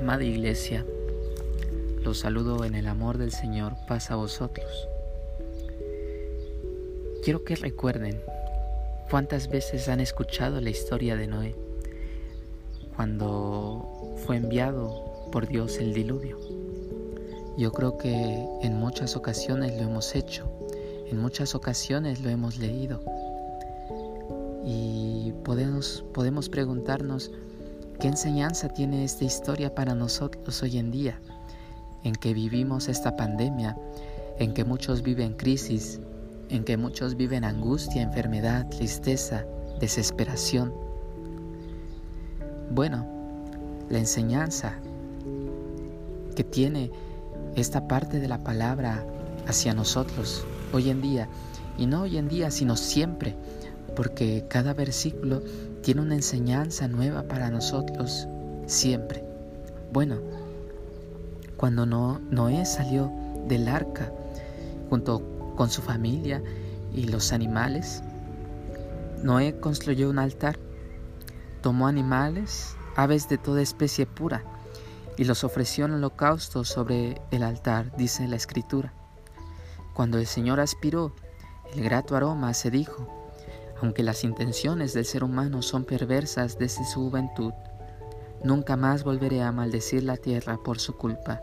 Amada Iglesia, los saludo en el amor del Señor, paz a vosotros. Quiero que recuerden cuántas veces han escuchado la historia de Noé cuando fue enviado por Dios el diluvio. Yo creo que en muchas ocasiones lo hemos hecho, en muchas ocasiones lo hemos leído y podemos, podemos preguntarnos qué enseñanza tiene esta historia para nosotros hoy en día, en que vivimos esta pandemia, en que muchos viven crisis, en que muchos viven angustia, enfermedad, tristeza, desesperación. Bueno, la enseñanza que tiene esta parte de la palabra hacia nosotros hoy en día, y no hoy en día, sino siempre, porque cada versículo tiene una enseñanza nueva para nosotros siempre. Bueno, cuando Noé salió del arca junto con su familia y los animales, Noé construyó un altar, tomó animales, aves de toda especie pura, y los ofreció en holocausto sobre el altar, dice la escritura. Cuando el Señor aspiró el grato aroma, se dijo, aunque las intenciones del ser humano son perversas desde su juventud, nunca más volveré a maldecir la tierra por su culpa.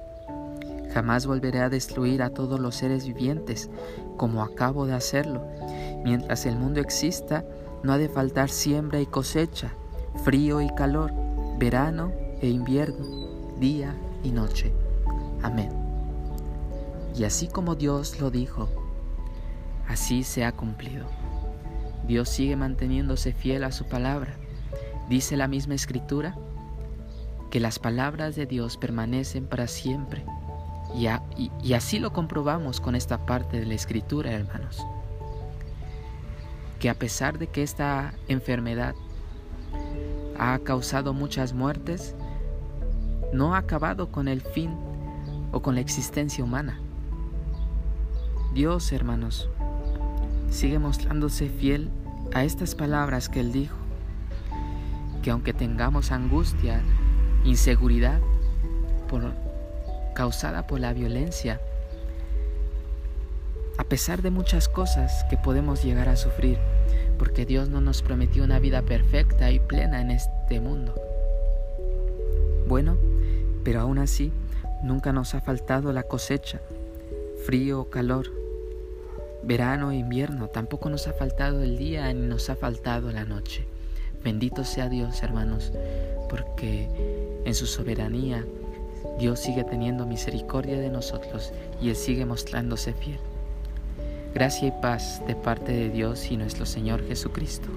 Jamás volveré a destruir a todos los seres vivientes como acabo de hacerlo. Mientras el mundo exista, no ha de faltar siembra y cosecha, frío y calor, verano e invierno, día y noche. Amén. Y así como Dios lo dijo, así se ha cumplido. Dios sigue manteniéndose fiel a su palabra. Dice la misma escritura que las palabras de Dios permanecen para siempre. Y, así lo comprobamos con esta parte de la escritura, hermanos. Que a pesar de que esta enfermedad ha causado muchas muertes, no ha acabado con el fin o con la existencia humana. Dios, hermanos, sigue mostrándose fiel a estas palabras que Él dijo, que aunque tengamos angustia, inseguridad causada por la violencia, a pesar de muchas cosas que podemos llegar a sufrir, porque Dios no nos prometió una vida perfecta y plena en este mundo. Bueno, pero aún así, nunca nos ha faltado la cosecha, frío o calor, verano e invierno, tampoco nos ha faltado el día ni nos ha faltado la noche. Bendito sea Dios, hermanos, porque en su soberanía Dios sigue teniendo misericordia de nosotros y Él sigue mostrándose fiel. Gracia y paz de parte de Dios y nuestro Señor Jesucristo.